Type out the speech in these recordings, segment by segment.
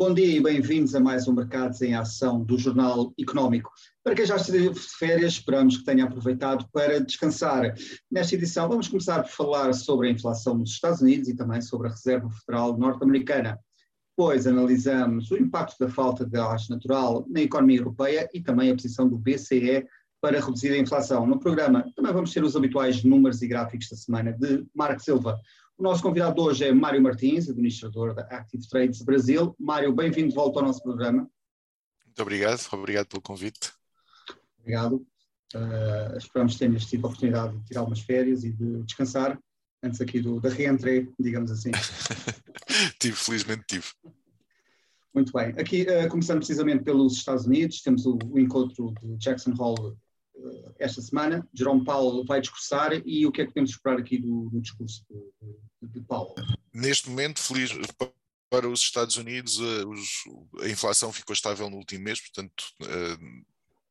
Bom dia e bem-vindos a mais um Mercados em Ação do Jornal Económico. Para quem já esteve de férias, esperamos que tenha aproveitado para descansar. Nesta edição, vamos começar por falar sobre a inflação nos Estados Unidos e também sobre a Reserva Federal Norte-Americana. Depois analisamos o impacto da falta de gás natural na economia europeia e também a posição do BCE para reduzir a inflação. No programa também vamos ter os habituais números e gráficos da semana de Marco Silva. O nosso convidado hoje é Mário Martins, administrador da Active Trades Brasil. Mário, bem-vindo de volta ao nosso programa. Muito obrigado, obrigado pelo convite. Obrigado. Uh, esperamos que tenhas tido a oportunidade de tirar algumas férias e de descansar antes aqui do, da reentrée, digamos assim. tive, felizmente tive. Muito bem. Aqui, uh, começando precisamente pelos Estados Unidos, temos o, o encontro de Jackson Hole esta semana. Jerome Powell vai discursar e o que é que podemos esperar aqui do, do discurso de, de, Powell? Neste momento, feliz, para os Estados Unidos, os, a inflação ficou estável no último mês, portanto,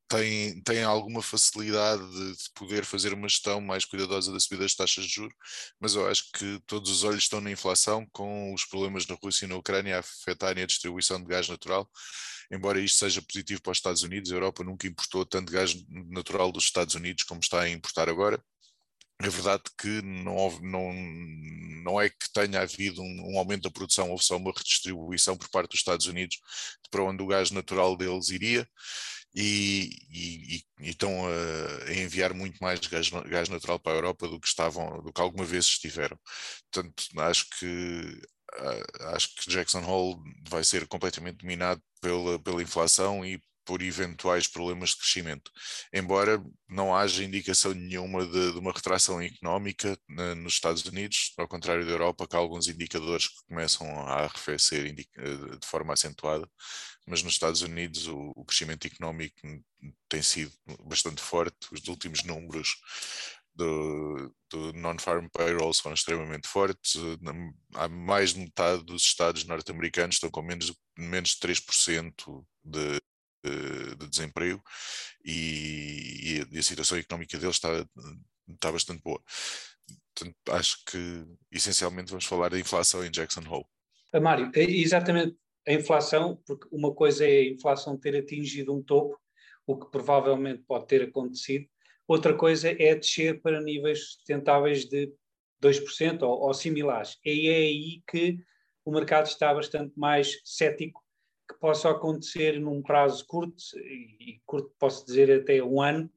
tem, tem alguma facilidade de, de, poder fazer uma gestão mais cuidadosa da subida das taxas de juros, mas eu acho que todos os olhos estão na inflação, com os problemas na Rússia e na Ucrânia a afetarem a distribuição de gás natural. Embora isto seja positivo para os Estados Unidos, a Europa nunca importou tanto gás natural dos Estados Unidos como está a importar agora. É verdade que não, houve, não, não é que tenha havido um, um, aumento da produção, houve só uma redistribuição por parte dos Estados Unidos para onde o gás natural deles iria e, e, e estão a, a, enviar muito mais gás, gás, natural para a Europa do que estavam, do que alguma vez estiveram. Portanto, acho que acho que Jackson Hole vai ser completamente dominado pela, pela inflação e por eventuais problemas de crescimento. Embora não haja indicação nenhuma de, de uma retração económica na, nos Estados Unidos, ao contrário da Europa, que há alguns indicadores que começam a arrefecer de forma acentuada, mas nos Estados Unidos o, o crescimento económico tem sido bastante forte, os últimos números do, do non-farm payrolls foram extremamente fortes. Há mais de metade dos estados norte-americanos estão com menos, menos de 3% de, de, de desemprego e, e, a situação económica deles está, está bastante boa. Portanto, acho que essencialmente vamos falar da inflação em Jackson Hole. Mário, é exatamente a inflação, porque uma coisa é a inflação ter atingido um topo, o que provavelmente pode ter acontecido, outra coisa é descer para níveis sustentáveis de 2% ou, ou similares. E é aí que o mercado está bastante mais cético que possa acontecer num prazo curto, e curto posso dizer até um ano,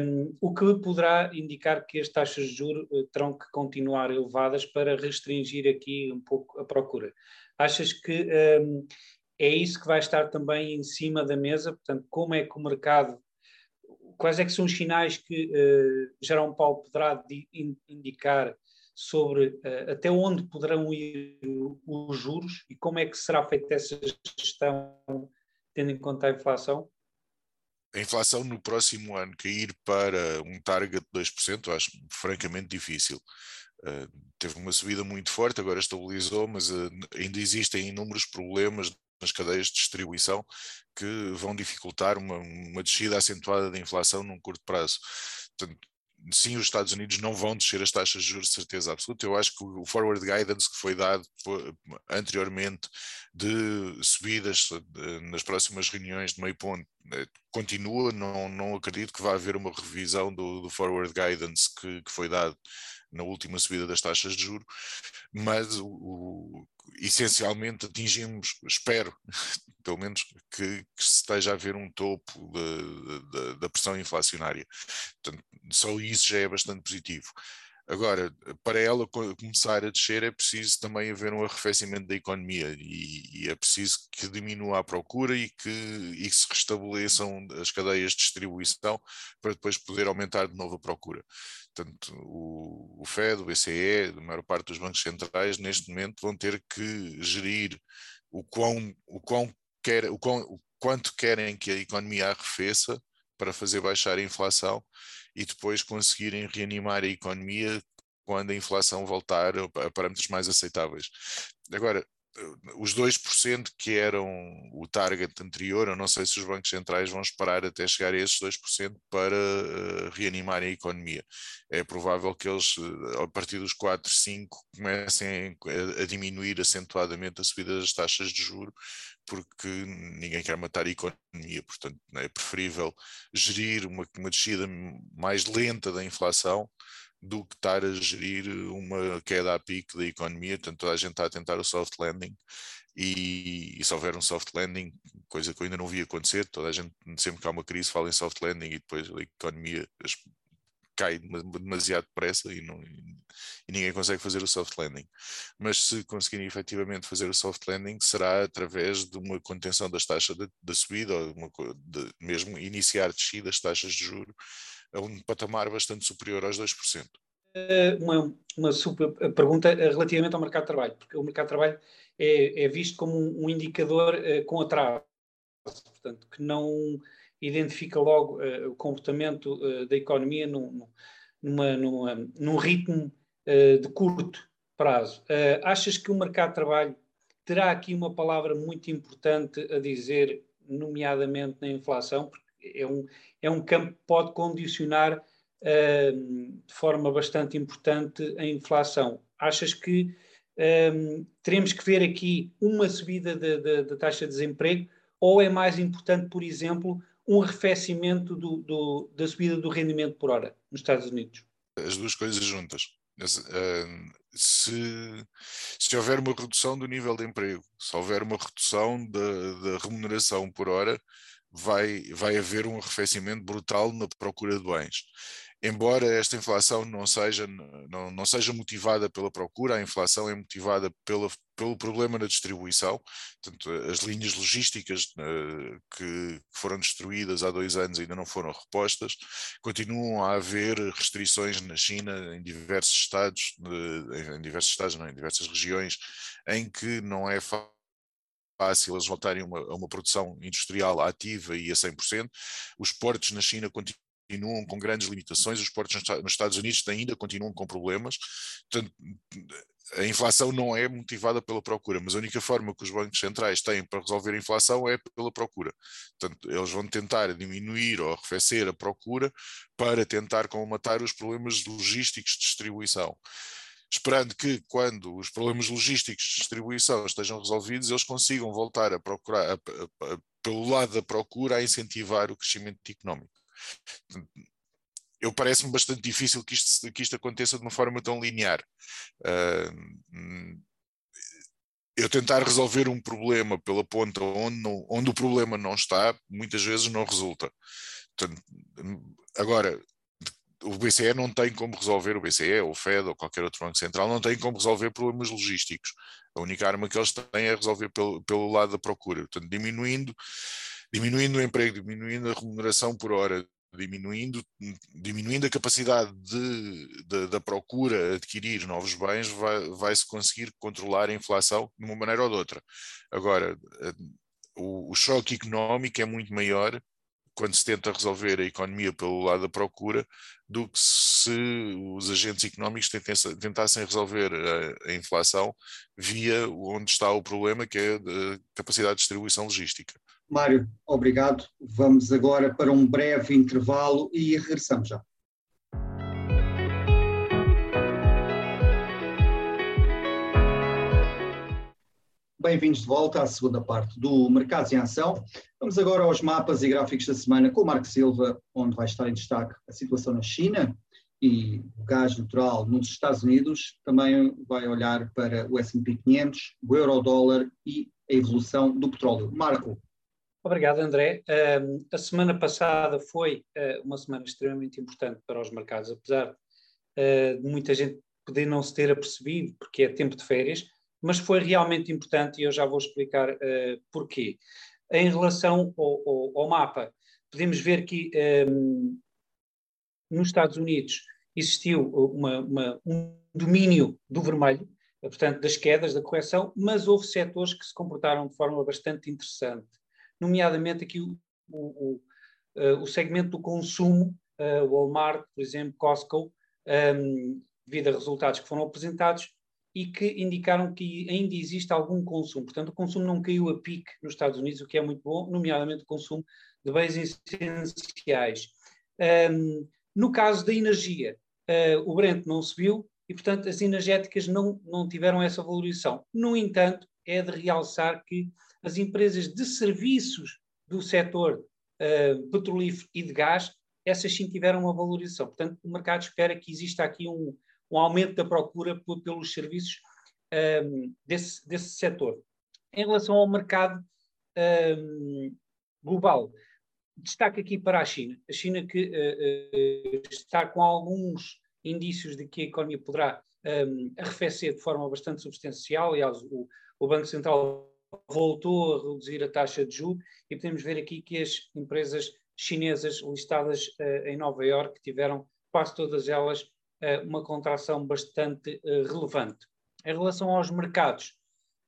um, o que poderá indicar que as taxas de juros uh, terão que continuar elevadas para restringir aqui um pouco a procura. Achas que um, é isso que vai estar também em cima da mesa? Portanto, como é que o mercado, quais é que são os sinais que uh, Jerome Paulo poderá indicar sobre uh, até onde poderão ir os juros e como é que será feita essa gestão, tendo em conta a inflação? A inflação no próximo ano cair para um target de 2%, acho francamente difícil. Uh, teve uma subida muito forte, agora estabilizou, mas uh, ainda existem inúmeros problemas nas cadeias de distribuição que vão dificultar uma, uma descida acentuada da inflação num curto prazo. Portanto, sim, os Estados Unidos não vão descer as taxas de juros de certeza absoluta. Eu acho que o forward guidance que foi dado anteriormente de subidas nas próximas reuniões de meio ponto eh, continua. Não, não acredito que vá haver uma revisão do, do forward guidance que, que foi dado na última subida das taxas de juros, mas o, o, essencialmente atingimos, espero, pelo menos, que, que esteja a haver um topo da pressão inflacionária. Portanto, só isso já é bastante positivo. Agora, para ela começar a descer, é preciso também haver um arrefecimento da economia e, e é preciso que diminua a procura e que, e que se restabeleçam as cadeias de distribuição para depois poder aumentar de novo a procura. Portanto, o, o FED, o BCE, a maior parte dos bancos centrais, neste momento, vão ter que gerir o quão, o quão quer, o, quão, o quanto querem que a economia arrefeça para fazer baixar a inflação e depois conseguirem reanimar a economia quando a inflação voltar a parâmetros mais aceitáveis. Agora, os 2% que eram o target anterior, eu não sei se os bancos centrais vão esperar até chegar a esses 2% para uh, reanimar a economia. É provável que eles, uh, a partir dos 4, 5, comecem a, a, diminuir acentuadamente a subida das taxas de juro, porque ninguém quer matar a economia. Portanto, é preferível gerir uma, uma descida mais lenta da inflação do que estar a gerir uma queda a pique da economia, portanto toda a gente está a tentar o soft landing e, e, se houver um soft landing, coisa que eu ainda não vi acontecer, toda a gente sempre que há uma crise fala em soft landing e depois a economia cai demasiado depressa e, não, e ninguém consegue fazer o soft landing. Mas se conseguirem efetivamente fazer o soft landing, será através de uma contenção das taxas da subida, ou uma, de, mesmo iniciar descida das taxas de juro a um patamar bastante superior aos 2%. Eh, uma, uma super pergunta relativamente ao mercado de trabalho, porque o mercado de trabalho é, é visto como um, um indicador uh, com atraso, portanto, que não identifica logo uh, o comportamento uh, da economia num, numa, numa, num ritmo de curto prazo. achas que o mercado de trabalho terá aqui uma palavra muito importante a dizer, nomeadamente na inflação, porque é um, é um campo que pode condicionar uh, de forma bastante importante a inflação. Achas que um, teremos que ver aqui uma subida da taxa de desemprego ou é mais importante, por exemplo, um arrefecimento do, do, da subida do rendimento por hora nos Estados Unidos? As duas coisas juntas. Se, se houver uma redução do nível de emprego, se houver uma redução da, da remuneração por hora, vai, vai haver um arrefecimento brutal na procura de bens. Embora esta inflação não seja, não, não seja motivada pela procura, a inflação é motivada pela, pelo problema na distribuição. Portanto, as linhas logísticas uh, que foram destruídas há dois anos ainda não foram repostas. Continuam a haver restrições na China, em diversos estados, em diversos estados, não, em diversas regiões, em que não é fácil fácil eles voltarem a uma, a uma produção industrial ativa e a 100%. Os portos na China continuam com grandes limitações, os portos nos Estados Unidos ainda continuam com problemas. Portanto, a inflação não é motivada pela procura, mas a única forma que os bancos centrais têm para resolver a inflação é pela procura. Portanto, eles vão tentar diminuir ou arrefecer a procura para tentar colmatar os problemas logísticos de distribuição esperando que quando os problemas logísticos de distribuição estejam resolvidos, eles consigam voltar a procurar, a, a, a, pelo lado da procura, a incentivar o crescimento económico. Eu parece-me bastante difícil que isto, que isto aconteça de uma forma tão linear. Uh, eu tentar resolver um problema pela ponta onde, não, onde o problema não está, muitas vezes não resulta. Portanto, agora, o BCE não tem como resolver, o BCE, ou o Fed, ou qualquer outro banco central, não tem como resolver problemas logísticos. A única arma que eles têm é resolver pelo, pelo lado da procura. Portanto, diminuindo, diminuindo o emprego, diminuindo a remuneração por hora, diminuindo, diminuindo a capacidade de, de, da procura adquirir novos bens, vai, vai-se conseguir controlar a inflação de uma maneira ou de outra. Agora, o, o choque económico é muito maior quando se tenta resolver a economia pelo lado da procura, do que se os agentes económicos tentassem resolver a, a inflação via onde está o problema, que é a capacidade de distribuição logística. Mário, obrigado. Vamos agora para um breve intervalo e regressamos já. Bem-vindos de volta à segunda parte do Mercados em Ação. Vamos agora aos mapas e gráficos da semana com o Marco Silva, onde vai estar em destaque a situação na China e o gás natural nos Estados Unidos. Também vai olhar para o S&P 500, o euro-dólar e a evolução do petróleo. Marco. Obrigado, André. Um, a semana passada foi uh, uma semana extremamente importante para os mercados, apesar uh, de muita gente poder não se ter apercebido, porque é tempo de férias, mas foi realmente importante e eu já vou explicar uh, porquê. Em relação ao, ao, ao, mapa, podemos ver que um, ehm, nos Estados Unidos existiu uma, uma, um domínio do vermelho, portanto, das quedas, da correção, mas houve setores que se comportaram de forma bastante interessante, nomeadamente aqui o, o, o, o segmento do consumo, uh, Walmart, por exemplo, Costco, um, ehm, devido a resultados que foram apresentados, e que indicaram que ainda existe algum consumo. Portanto, o consumo não caiu a pique nos Estados Unidos, o que é muito bom, nomeadamente o consumo de bens essenciais. Um, no caso da energia, uh, o Brent não subiu e, portanto, as energéticas não, não tiveram essa valorização. No entanto, é de realçar que as empresas de serviços do setor uh, petrolífero e de gás, essas sim tiveram uma valorização. Portanto, o mercado espera que exista aqui um, um aumento da procura pelos serviços um, desse, desse setor. Em relação ao mercado um, global, destaque aqui para a China. A China que uh, uh, está com alguns indícios de que a economia poderá um, arrefecer de forma bastante substancial. Aliás, o, o Banco Central voltou a reduzir a taxa de juros e podemos ver aqui que as empresas chinesas listadas uh, em Nova Iorque tiveram quase todas elas uma contração bastante uh, relevante. Em relação aos mercados,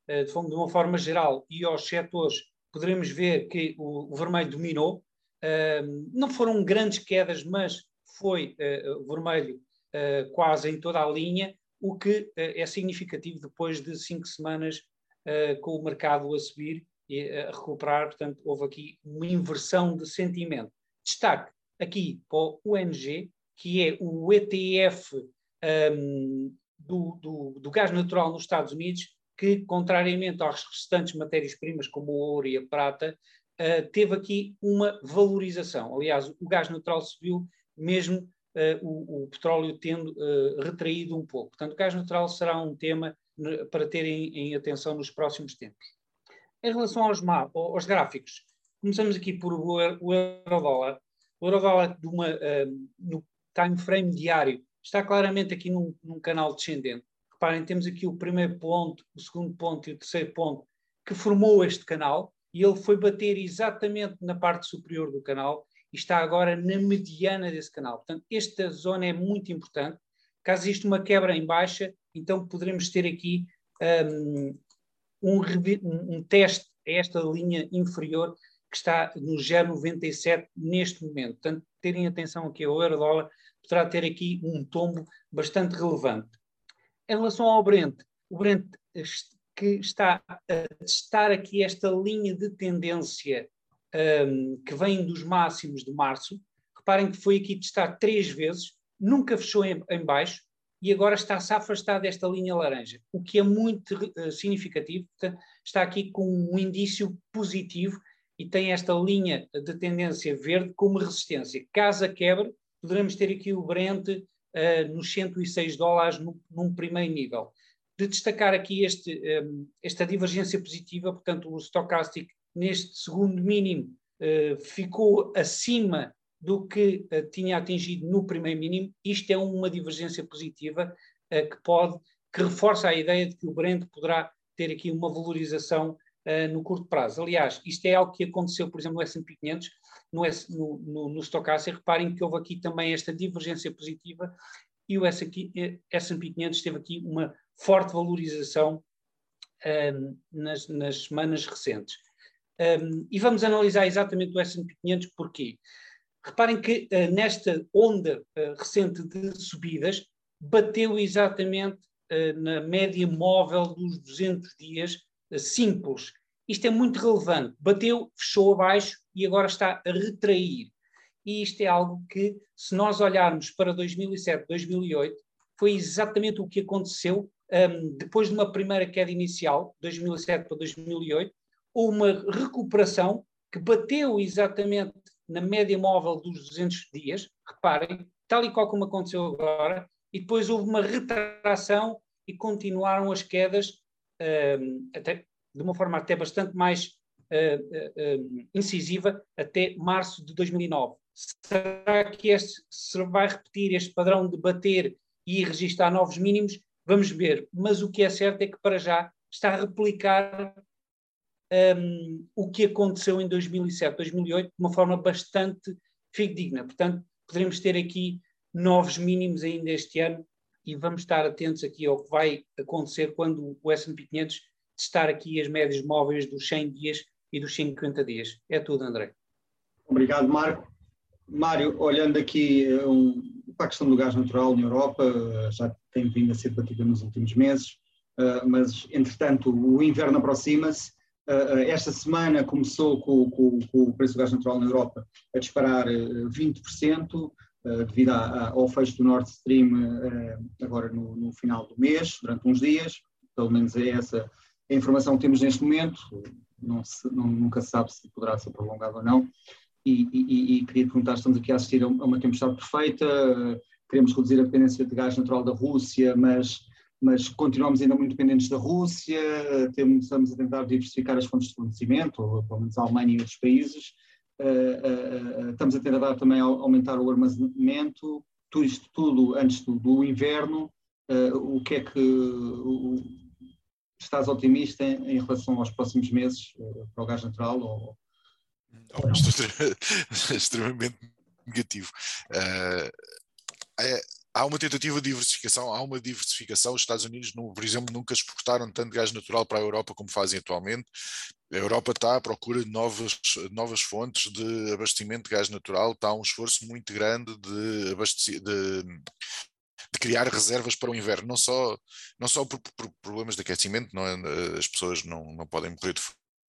de, de, uma forma geral, e aos setores, poderemos ver que o, vermelho dominou. não foram grandes quedas, mas foi vermelho quase em toda a linha, o que é significativo depois de cinco semanas com o mercado a subir e a recuperar, portanto, houve aqui uma inversão de sentimento. Destaque aqui para o UNG, que é o ETF um, do, do, do, gás natural nos Estados Unidos, que, contrariamente às restantes matérias-primas, como o ouro e a prata, uh, teve aqui uma valorização. Aliás, o gás natural subiu, mesmo uh, o, o, petróleo tendo uh, retraído um pouco. Portanto, o gás natural será um tema para terem em atenção nos próximos tempos. Em relação aos, aos gráficos, começamos aqui por o euro-dólar. O euro-dólar uh, no time frame diário está claramente aqui num, num, canal descendente. Reparem, temos aqui o primeiro ponto, o segundo ponto e o terceiro ponto que formou este canal e ele foi bater exatamente na parte superior do canal e está agora na mediana desse canal. Portanto, esta zona é muito importante. Caso exista uma quebra em baixa, então poderemos ter aqui um, um, um teste a esta linha inferior que está no 0,97 neste momento. Portanto, terem atenção aqui ao euro-dólar, poderá ter aqui um tombo bastante relevante. Em relação ao Brent, o Brent que está a testar aqui esta linha de tendência um, que vem dos máximos de março. Reparem que foi aqui testar três vezes, nunca fechou em, em baixo, e agora está-se a afastar desta linha laranja, o que é muito uh, significativo, está aqui com um indício positivo e tem esta linha de tendência verde como resistência. Caso a quebre, poderemos ter aqui o Brent uh, nos 106 dólares no, num primeiro nível. De destacar aqui este, um, eh, esta divergência positiva, portanto, o stochastic neste segundo mínimo uh, ficou acima do que uh, tinha atingido no primeiro mínimo. Isto é uma divergência positiva que pode, que reforça a ideia de que o Brent poderá ter aqui uma valorização uh, no curto prazo. Aliás, isto é algo que aconteceu, por exemplo, no S&P 500, no, no, no, no Stochastic, reparem que houve aqui também esta divergência positiva e o S&P 500 teve aqui uma forte valorização nas, nas, semanas recentes. Um, e vamos analisar exatamente o S&P 500 porquê? Reparem que uh, nesta onda uh, recente de subidas, bateu exatamente uh, na média móvel dos 200 dias simples. Isto é muito relevante. Bateu, fechou abaixo e agora está a retrair. E isto é algo que, se nós olharmos para 2007, 2008, foi exatamente o que aconteceu um, depois de uma primeira queda inicial, 2007 para 2008, houve uma recuperação que bateu exatamente na média móvel dos 200 dias, reparem, tal e qual como aconteceu agora, e depois houve uma retração e continuaram as quedas até, de uma forma até bastante mais uh, uh, incisiva até março de 2009. Será que este, se vai repetir este padrão de bater e registrar novos mínimos? Vamos ver. Mas o que é certo é que para já está a replicar um, o que aconteceu em 2007, 2008, de uma forma bastante fidedigna. Portanto, poderemos ter aqui novos mínimos ainda este ano e vamos estar atentos aqui ao que vai acontecer quando o S&P 500 testar aqui as médias móveis dos 100 dias e dos 50 dias. É tudo, André. Obrigado, Marco. Mário, olhando aqui um, para a questão do gás natural na Europa, já tem vindo a ser debatida nos últimos meses mas entretanto o inverno aproxima-se. Esta semana começou com, com, com, o preço do gás natural na Europa a disparar 20%, devido ao fecho do Nord Stream agora no, no final do mês, durante uns dias, pelo menos é essa a informação que temos neste momento, não se, não, nunca se sabe se poderá ser prolongado ou não. E, e, e, queria perguntar: estamos aqui a assistir a uma tempestade perfeita, queremos reduzir a dependência de gás natural da Rússia, mas, mas continuamos ainda muito dependentes da Rússia, temos, estamos a tentar diversificar as fontes de fornecimento, pelo menos a Alemanha e outros países. Uh, uh, uh, estamos a tentar também aumentar o armazenamento, tudo isto tudo antes do, do inverno. o que é que o, estás otimista em, em, relação aos próximos meses para o gás natural? Ou, não, estou extremamente negativo. É, há uma tentativa de diversificação, há uma diversificação. Os Estados Unidos, por exemplo, nunca exportaram tanto gás natural para a Europa como fazem atualmente. A Europa está à procura de novas, novas fontes de abastecimento de gás natural, está um esforço muito grande de, de, de criar reservas para o inverno, não só, não só por, por problemas de aquecimento, não é, as pessoas não, não podem morrer de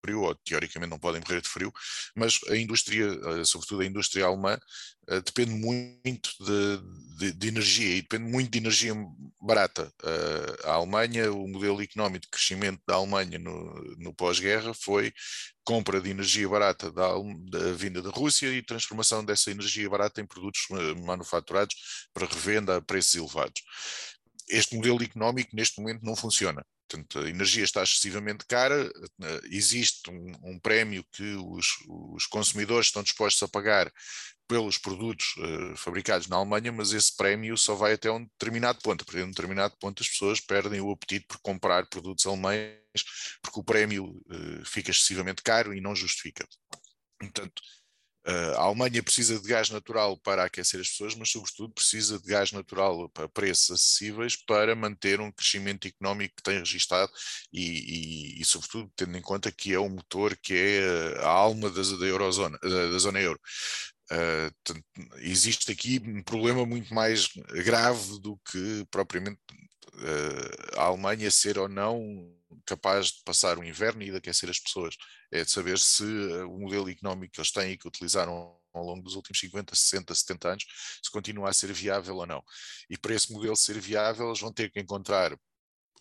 frio, ou teoricamente não podem morrer de frio, mas a indústria, eh, sobretudo a indústria alemã, eh, depende muito de, de, de, energia e depende muito de energia barata. Eh, a Alemanha, o modelo económico de crescimento da Alemanha no, no pós-guerra foi compra de energia barata da, da, vinda da Rússia e transformação dessa energia barata em produtos manufaturados para revenda a preços elevados. Este modelo económico neste momento não funciona. Portanto, a energia está excessivamente cara, eh, existe um, um prémio que os, os, consumidores estão dispostos a pagar pelos produtos uh, fabricados na Alemanha, mas esse prémio só vai até um determinado ponto. A partir de um determinado ponto, as pessoas perdem o apetite por comprar produtos alemães, porque o prémio uh, fica excessivamente caro e não justifica. Portanto, a Alemanha precisa de gás natural para aquecer as pessoas, mas, sobretudo, precisa de gás natural a preços acessíveis para manter um crescimento económico que tem registado e, e, e sobretudo, tendo em conta que é o motor que é a alma da, da, Eurozona, da, da zona euro. Uh, existe aqui um problema muito mais grave do que propriamente uh, a Alemanha ser ou não capaz de passar o inverno e de aquecer as pessoas. É de saber se eh, o modelo económico que eles têm e que utilizaram ao longo dos últimos 50, 60, 70 anos, se continua a ser viável ou não. E para esse modelo ser viável, eles vão ter que encontrar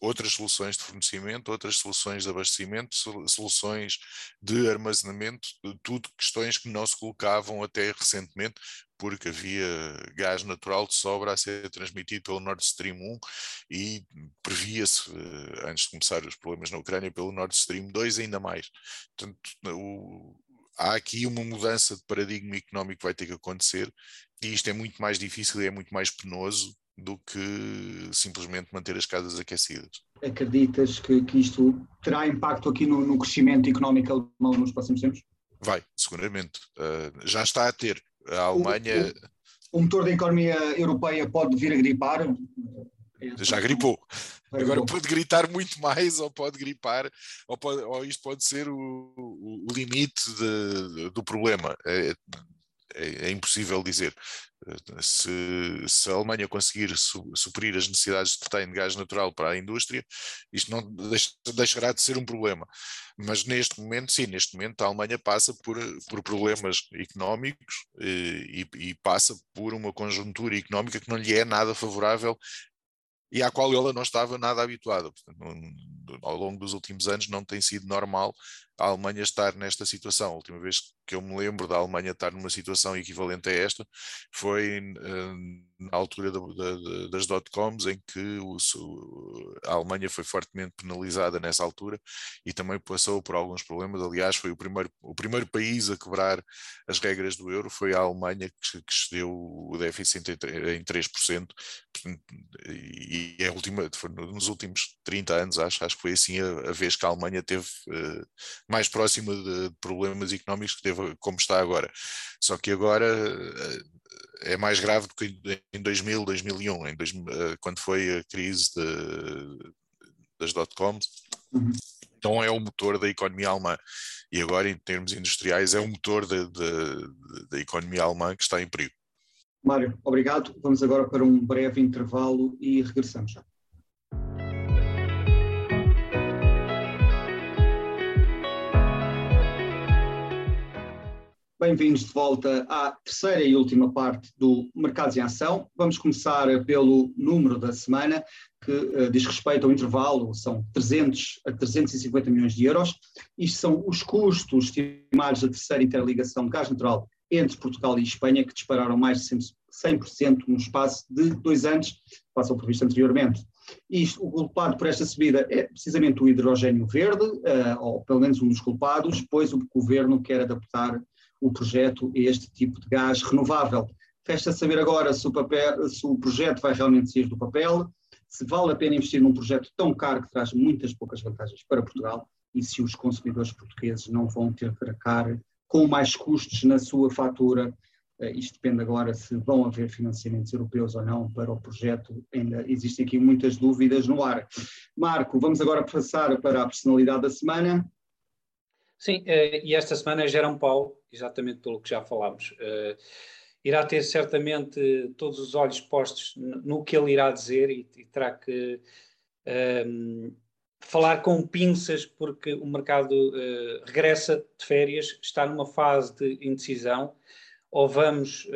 outras soluções de fornecimento, outras soluções de abastecimento, soluções de armazenamento, tudo questões que não se colocavam até recentemente, porque havia gás natural de sobra a ser transmitido pelo Nord Stream 1 e previa-se, eh, antes de começar os problemas na Ucrânia, pelo Nord Stream 2 ainda mais. Portanto, o, há aqui uma mudança de paradigma económico que vai ter que acontecer e isto é muito mais difícil e é muito mais penoso do que simplesmente manter as casas aquecidas. Acreditas que, que isto terá impacto aqui no, no, crescimento económico alemão nos próximos tempos? Vai, seguramente. Uh, já está a ter. A Alemanha. O, o, o, motor da economia europeia pode vir a gripar? Já gripou. Agora pode gritar muito mais, ou pode gripar, ou, pode, ou isto pode ser o, o limite de, do problema. É, é, é, impossível dizer. Se, se, a Alemanha conseguir su, suprir as necessidades que tem de gás natural para a indústria, isto não deixa, deixará de ser um problema. Mas neste momento, sim, neste momento a Alemanha passa por, por problemas económicos e, e, e passa por uma conjuntura económica que não lhe é nada favorável e à qual ela não estava nada habituada. Portanto, ao longo dos últimos anos não tem sido normal a Alemanha estar nesta situação. A última vez que eu me lembro da Alemanha estar numa situação equivalente a esta foi uh, na altura da, da, das dot-coms, em que o, a Alemanha foi fortemente penalizada nessa altura e também passou por alguns problemas. Aliás, foi o primeiro, o primeiro país a quebrar as regras do euro, foi a Alemanha que, que excedeu o déficit em 3%. E, a última, nos últimos 30 anos, acho, acho que foi assim a, a vez que a Alemanha teve uh, mais próxima de problemas económicos que teve como está agora. Só que agora eh, é mais grave do que em 2000, 2001, em 2000, eh, quando foi a crise de, das dot-coms. Uhum. Então é o motor da economia alemã. E agora, em termos industriais, é o motor da, da, da economia alemã que está em perigo. Mário, obrigado. Vamos agora para um breve intervalo e regressamos já. Bem-vindos de volta à terceira e última parte do Mercados em Ação. Vamos começar pelo número da semana, que uh, diz respeito ao intervalo, são 300 a 350 milhões de euros. Isto são os custos estimados da terceira interligação de gás natural entre Portugal e Espanha, que dispararam mais de 100% no espaço de dois anos, face ao previsto anteriormente. Isto, o culpado por esta subida é precisamente o hidrogênio verde, uh, ou pelo menos um dos culpados, pois o governo quer adaptar o projeto a este tipo de gás renovável. Resta saber agora se o, papel, se o projeto vai realmente sair do papel, se vale a pena investir num projeto tão caro que traz muitas poucas vantagens para Portugal e se os consumidores portugueses não vão ter que arcar com mais custos na sua fatura. Eh, isto depende agora se vão haver financiamentos europeus ou não para o projeto. Ainda existem aqui muitas dúvidas no ar. Marco, vamos agora passar para a personalidade da semana. Sim, uh, e esta semana Jerão Paulo, exatamente pelo que já falámos. Uh, irá ter certamente todos os olhos postos no que ele irá dizer e, terá que ehm, falar com pinças, porque o mercado uh, regressa de férias, está numa fase de indecisão. Ou vamos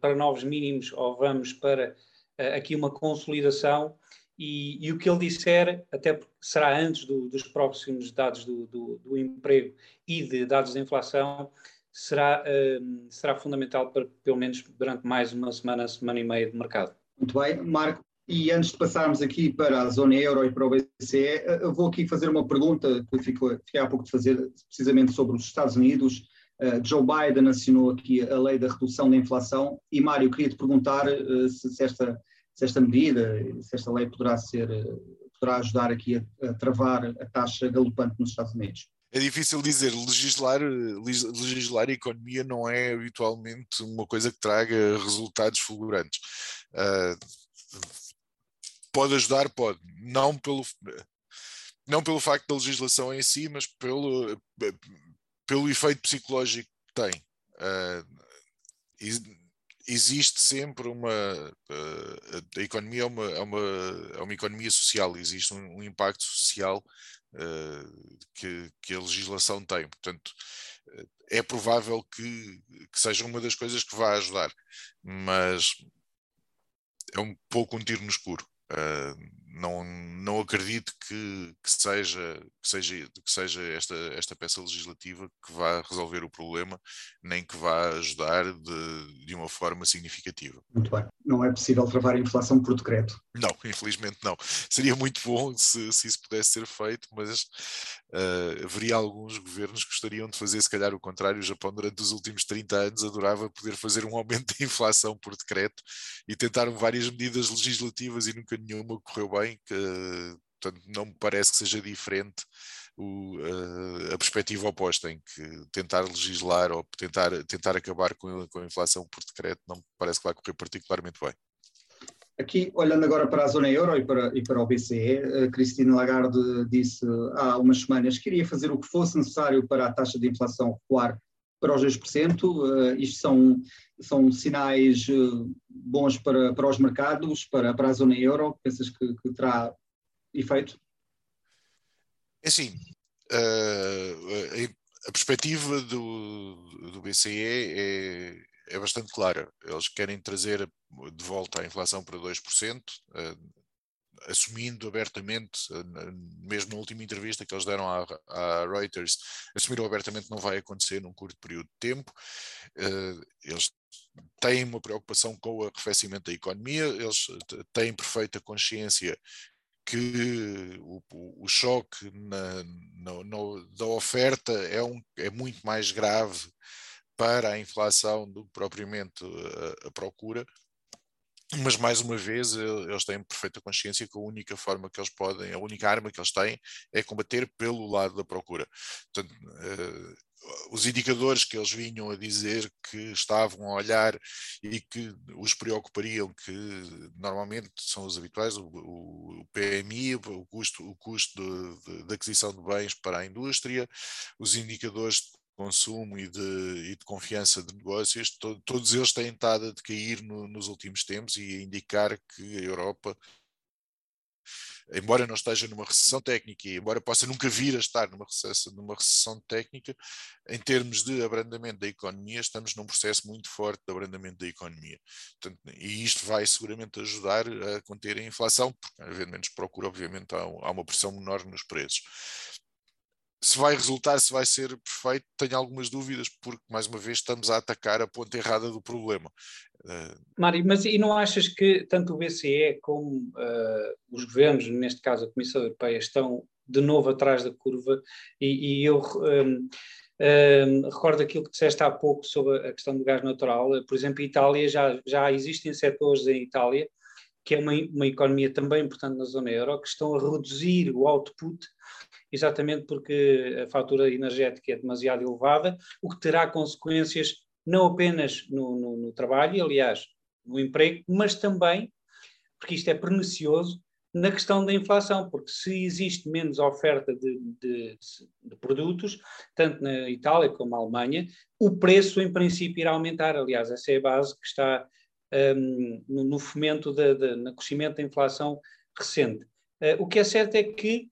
para novos mínimos, ou vamos para aqui uma consolidação e, e, o que ele disser, até porque será antes do, dos próximos dados do, do, do, emprego e de dados da inflação, será, uh, será fundamental para, pelo menos durante mais uma semana, semana e meia de mercado. Muito bem, Marco. E antes de passarmos aqui para a zona euro e para o BCE, eu vou aqui fazer uma pergunta que fiquei há pouco de fazer, precisamente sobre os Estados Unidos. Uh, Joe Biden assinou aqui a lei da redução da inflação e, Mário, queria te perguntar uh, se, se esta se esta medida, se esta lei poderá ser, poderá ajudar aqui a, a travar a taxa galopante nos Estados Unidos. É difícil dizer, legislar, legislar a economia não é habitualmente uma coisa que traga resultados fulgurantes. Uh, pode ajudar, pode. Não pelo, não pelo facto da legislação em si, mas pelo, pelo efeito psicológico que tem. Uh, existe sempre uma. Uh, a economia é uma, é, uma, é uma economia social, existe um, um impacto social uh, que, que a legislação tem. Portanto, uh, é provável que, que seja uma das coisas que vai ajudar, mas é um pouco um tiro no escuro. Não, não acredito que, que, seja, que, seja, que seja esta, esta peça legislativa que vá resolver o problema, nem que vá ajudar de, de uma forma significativa. Muito bem. Não é possível travar a inflação por decreto? Não, infelizmente não. Seria muito bom se, se isso pudesse ser feito, mas uh, haveria alguns governos que gostariam de fazer, se calhar, o contrário. O Japão, durante os últimos 30 anos, adorava poder fazer um aumento da inflação por decreto e tentaram várias medidas legislativas e nunca nenhuma correu bem. Que, portanto, não me parece que seja diferente o, a, a, perspectiva oposta, em que tentar legislar ou tentar, tentar acabar com, com a inflação por decreto não me parece que vai correr particularmente bem. Aqui, olhando agora para a zona euro e para, e para o BCE, a Cristina Lagarde disse há umas semanas que iria fazer o que fosse necessário para a taxa de inflação recuar para os 2%. Uh, isto são, são sinais uh, bons para, para os mercados, para, para a zona euro. Pensas que, que terá efeito? É assim, uh, a perspectiva do, do BCE é, é bastante clara. Eles querem trazer de volta a inflação para 2%, uh, assumindo abertamente, mesmo na última entrevista que eles deram à, à, Reuters, assumiram abertamente que não vai acontecer num curto período de tempo. Eles têm uma preocupação com o arrefecimento da economia, eles têm perfeita consciência que o, o, choque na, no, no, da oferta é, um, é muito mais grave para a inflação do que propriamente a, a procura, mas mais uma vez eles têm perfeita consciência que a única forma que eles podem, a única arma que eles têm é combater pelo lado da procura. Portanto, uh, os indicadores que eles vinham a dizer que estavam a olhar e que os preocupariam, que normalmente são os habituais, o, o PMI, o custo, o custo de, aquisição de bens para a indústria, os indicadores de consumo e de, e de confiança de negócios, to, todos eles têm estado a decair no, nos últimos tempos e a indicar que a Europa embora não esteja numa recessão técnica e embora possa nunca vir a estar numa recessão, numa recessão técnica, em termos de abrandamento da economia, estamos num processo muito forte de abrandamento da economia. Portanto, e isto vai seguramente ajudar a conter a inflação, porque havendo menos procura, obviamente, há, há uma pressão menor nos preços se vai resultar, se vai ser perfeito, tenho algumas dúvidas, porque, mais uma vez, estamos a atacar a ponta errada do problema. Uh... Mário, mas e não achas que tanto o BCE como uh, os governos, neste caso a Comissão Europeia, estão de novo atrás da curva? E, e eu um, um, recordo aquilo que disseste há pouco sobre a questão do gás natural. Por exemplo, em Itália, já, já existem setores em Itália, que é uma, uma economia também importante na zona euro, que estão a reduzir o output exatamente porque a fatura energética é demasiado elevada, o que terá consequências não apenas no, no, no trabalho, aliás, no emprego, mas também, porque isto é pernicioso, na questão da inflação, porque se existe menos oferta de, de, de, produtos, tanto na Itália como na Alemanha, o preço em princípio irá aumentar. Aliás, essa é a base que está um, no, fomento, de, de, no crescimento da inflação recente. Uh, o que é certo é que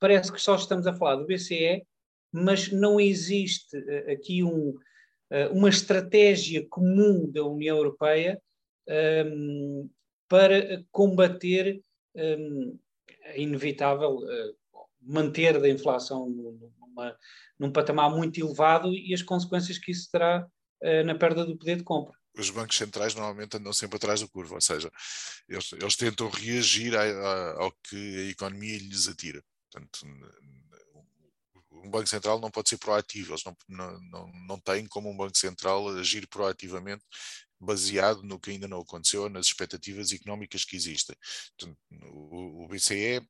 parece que só estamos a falar do BCE, mas não existe uh, aqui um, uma estratégia comum da União Europeia um, para combater um, a inevitável uh, manter da inflação numa, num patamar muito elevado e as consequências que isso terá na perda do poder de compra os bancos centrais normalmente andam sempre atrás da curva, ou seja, eles, eles tentam reagir a, a, ao que a economia lhes atira. Portanto, um Banco Central não pode ser proativo, não, não, não, não têm como um Banco Central agir proativamente baseado no que ainda não aconteceu, nas expectativas económicas que existem. O, o BCE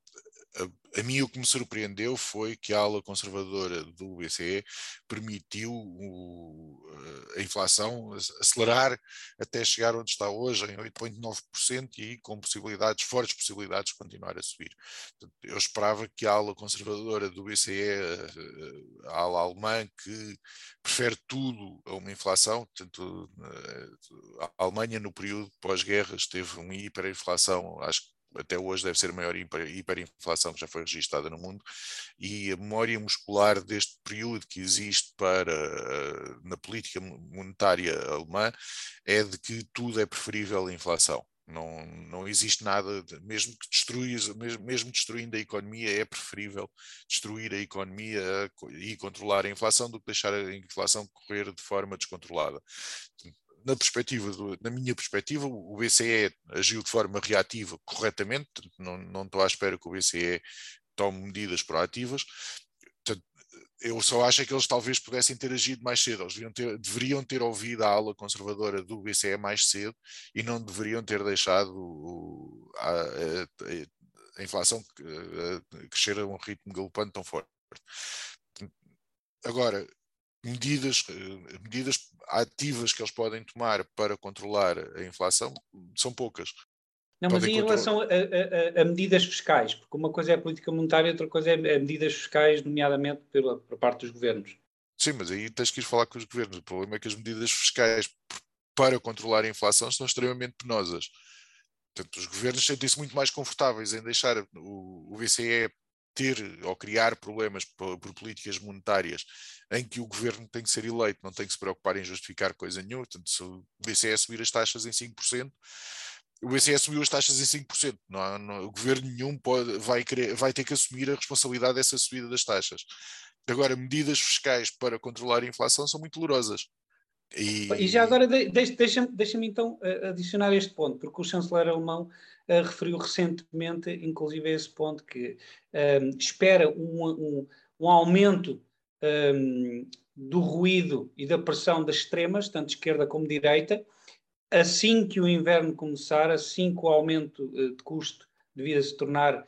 a, mim o que me surpreendeu foi que a ala conservadora do BCE permitiu o, a inflação acelerar até chegar onde está hoje, em 8,9%, e com possibilidades, fortes possibilidades de continuar a subir. Eu esperava que a ala conservadora do BCE, a ala alemã, que prefere tudo a uma inflação, portanto, a Alemanha no período pós-guerra esteve uma hiperinflação, acho que até hoje deve ser a maior hiperinflação que já foi registada no mundo, e a memória muscular deste período que existe para na política monetária alemã é de que tudo é preferível à inflação. Não, não existe nada, mesmo que destruís, mesmo, mesmo destruindo a economia, é preferível destruir a economia e controlar a inflação do que deixar a inflação correr de forma descontrolada na perspectiva, do, na minha perspectiva, o BCE agiu de forma reativa corretamente, não, não estou à espera que o BCE tome medidas proativas. eu só acho que eles talvez pudessem ter agido mais cedo, eles deveriam ter, deveriam ter ouvido a ala conservadora do BCE mais cedo e não deveriam ter deixado a, a, a, inflação crescer a um ritmo galopante tão forte. Agora, medidas, eh, medidas ativas que eles podem tomar para controlar a inflação são poucas. Não, mas em relação a, a, a, medidas fiscais, porque uma coisa é a política monetária, outra coisa é, é medidas fiscais, nomeadamente pela, por parte dos governos. Sim, mas aí tens que ir falar com os governos. O problema é que as medidas fiscais para controlar a inflação são extremamente penosas. Portanto, os governos sentem-se muito mais confortáveis em deixar o, o BCE ter ou criar problemas por, por, políticas monetárias em que o governo tem que ser eleito, não tem que se preocupar em justificar coisa nenhuma. Portanto, se o BCE subir as taxas em 5%, o BCE subiu as taxas em 5%. Não, há, não o governo nenhum pode, vai, querer, vai ter que assumir a responsabilidade dessa subida das taxas. Agora, medidas fiscais para controlar a inflação são muito dolorosas. E... e já agora deixa-me deixa então adicionar este ponto, porque o chanceler alemão uh, referiu recentemente, inclusive a esse ponto, que uh, espera um, um, um aumento um, do ruído e da pressão das extremas, tanto esquerda como direita, assim que o inverno começar, assim que o aumento de custo de vida se tornar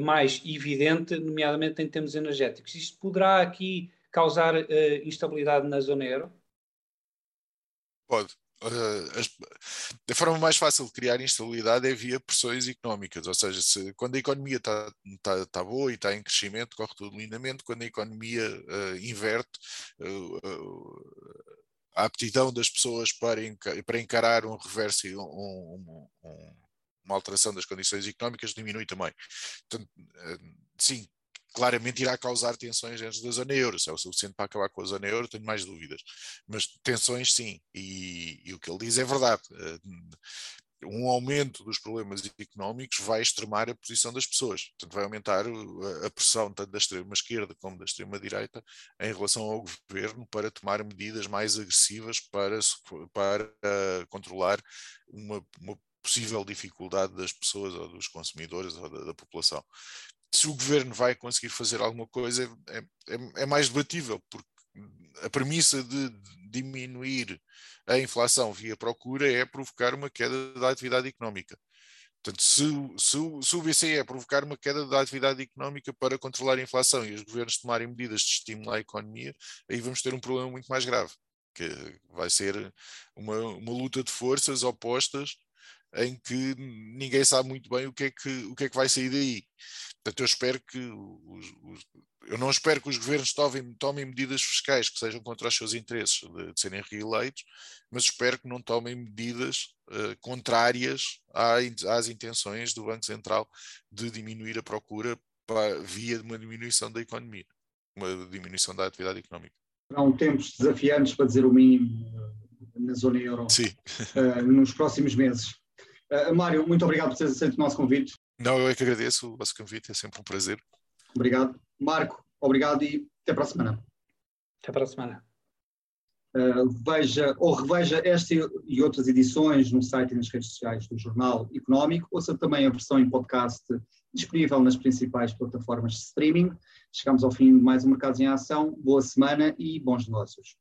mais evidente, nomeadamente em termos energéticos. Isto poderá aqui causar instabilidade na zona euro? Pode. Uh, a forma mais fácil de criar instabilidade é via pressões económicas, ou seja, se, quando a economia está tá, tá boa e está em crescimento, corre tudo lindamente, quando a economia uh, inverte, uh, a aptidão das pessoas para, para encarar um reverso, um, um, um, uma alteração das condições económicas, diminui também. Portanto, eh, sim, claramente irá causar tensões dentro da zona euro. Se é o suficiente para acabar com a zona euro, tenho mais dúvidas. Mas tensões, sim. E, e o que ele diz é verdade. Eh, um aumento dos problemas económicos vai extremar a posição das pessoas. Portanto, vai aumentar a pressão tanto da extrema-esquerda como da extrema-direita em relação ao governo para tomar medidas mais agressivas para, para uh, controlar uma, uma, possível dificuldade das pessoas ou dos consumidores ou da, da população. Se o governo vai conseguir fazer alguma coisa é, é, é mais debatível, porque a premissa de diminuir a inflação via procura é provocar uma queda da atividade económica. Portanto, se, se, se, o BCE provocar uma queda da atividade económica para controlar a inflação e os governos tomarem medidas de estímulo à economia, aí vamos ter um problema muito mais grave, que vai ser uma, uma luta de forças opostas em que ninguém sabe muito bem o que é que, o que, é que vai sair daí. Portanto, eu espero que os, os, eu não espero que os governos tomem, tomem, medidas fiscais que sejam contra os seus interesses de, de serem reeleitos, mas espero que não tomem medidas uh, contrárias à, às intenções do Banco Central de diminuir a procura para, via uma diminuição da economia, uma diminuição da atividade económica. Serão tempos desafiantes, para dizer o mínimo, na zona euro uh, nos próximos meses. Uh, Mário, muito obrigado por teres aceito o nosso convite. Não, eu é que agradeço o vosso convite, é sempre um prazer. Obrigado. Marco, obrigado e até para a semana. Até para a semana. Uh, veja ou reveja esta e outras edições no site e nas redes sociais do Jornal Económico, ouça também a versão em podcast disponível nas principais plataformas de streaming. Chegamos ao fim de mais um Mercados em Ação. Boa semana e bons negócios.